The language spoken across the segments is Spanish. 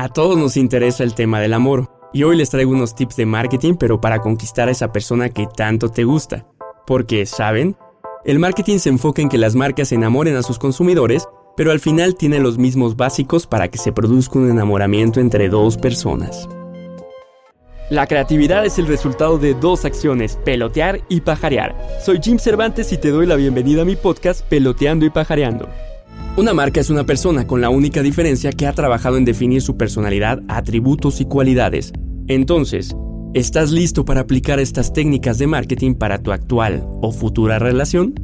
A todos nos interesa el tema del amor, y hoy les traigo unos tips de marketing, pero para conquistar a esa persona que tanto te gusta. Porque, ¿saben? El marketing se enfoca en que las marcas enamoren a sus consumidores, pero al final tiene los mismos básicos para que se produzca un enamoramiento entre dos personas. La creatividad es el resultado de dos acciones, pelotear y pajarear. Soy Jim Cervantes y te doy la bienvenida a mi podcast Peloteando y Pajareando. Una marca es una persona con la única diferencia que ha trabajado en definir su personalidad, atributos y cualidades. Entonces, ¿estás listo para aplicar estas técnicas de marketing para tu actual o futura relación?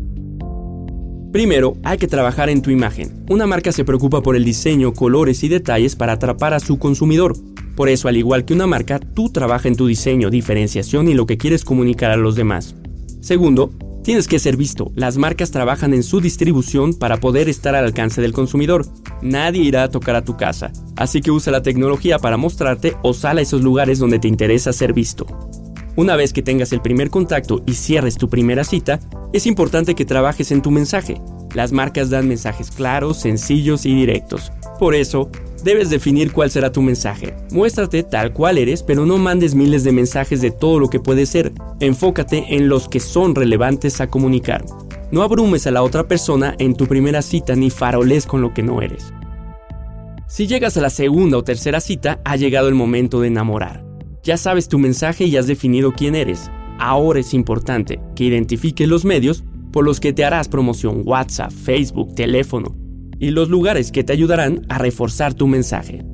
Primero, hay que trabajar en tu imagen. Una marca se preocupa por el diseño, colores y detalles para atrapar a su consumidor. Por eso, al igual que una marca, tú trabaja en tu diseño, diferenciación y lo que quieres comunicar a los demás. Segundo, Tienes que ser visto. Las marcas trabajan en su distribución para poder estar al alcance del consumidor. Nadie irá a tocar a tu casa, así que usa la tecnología para mostrarte o sal a esos lugares donde te interesa ser visto. Una vez que tengas el primer contacto y cierres tu primera cita, es importante que trabajes en tu mensaje. Las marcas dan mensajes claros, sencillos y directos. Por eso, debes definir cuál será tu mensaje. Muéstrate tal cual eres, pero no mandes miles de mensajes de todo lo que puedes ser. Enfócate en los que son relevantes a comunicar. No abrumes a la otra persona en tu primera cita ni faroles con lo que no eres. Si llegas a la segunda o tercera cita, ha llegado el momento de enamorar. Ya sabes tu mensaje y has definido quién eres. Ahora es importante que identifiques los medios por los que te harás promoción WhatsApp, Facebook, teléfono, y los lugares que te ayudarán a reforzar tu mensaje.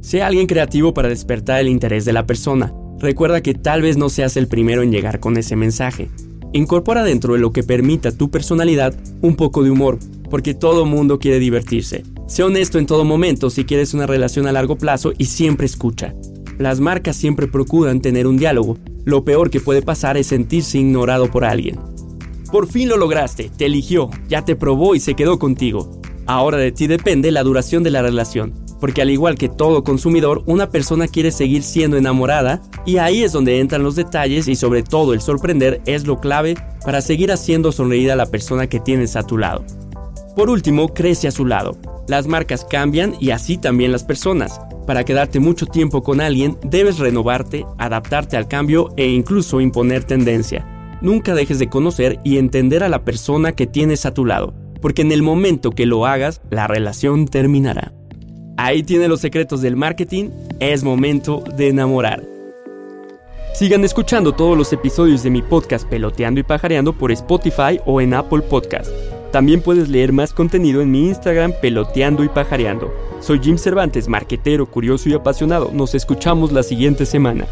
Sea alguien creativo para despertar el interés de la persona. Recuerda que tal vez no seas el primero en llegar con ese mensaje. Incorpora dentro de lo que permita tu personalidad un poco de humor, porque todo mundo quiere divertirse. Sé honesto en todo momento si quieres una relación a largo plazo y siempre escucha. Las marcas siempre procuran tener un diálogo. Lo peor que puede pasar es sentirse ignorado por alguien. Por fin lo lograste, te eligió, ya te probó y se quedó contigo. Ahora de ti depende la duración de la relación, porque al igual que todo consumidor, una persona quiere seguir siendo enamorada y ahí es donde entran los detalles y sobre todo el sorprender es lo clave para seguir haciendo sonreír a la persona que tienes a tu lado. Por último, crece a su lado. Las marcas cambian y así también las personas. Para quedarte mucho tiempo con alguien, debes renovarte, adaptarte al cambio e incluso imponer tendencia. Nunca dejes de conocer y entender a la persona que tienes a tu lado porque en el momento que lo hagas, la relación terminará. Ahí tiene los secretos del marketing, es momento de enamorar. Sigan escuchando todos los episodios de mi podcast Peloteando y Pajareando por Spotify o en Apple Podcast. También puedes leer más contenido en mi Instagram Peloteando y Pajareando. Soy Jim Cervantes, marquetero, curioso y apasionado. Nos escuchamos la siguiente semana.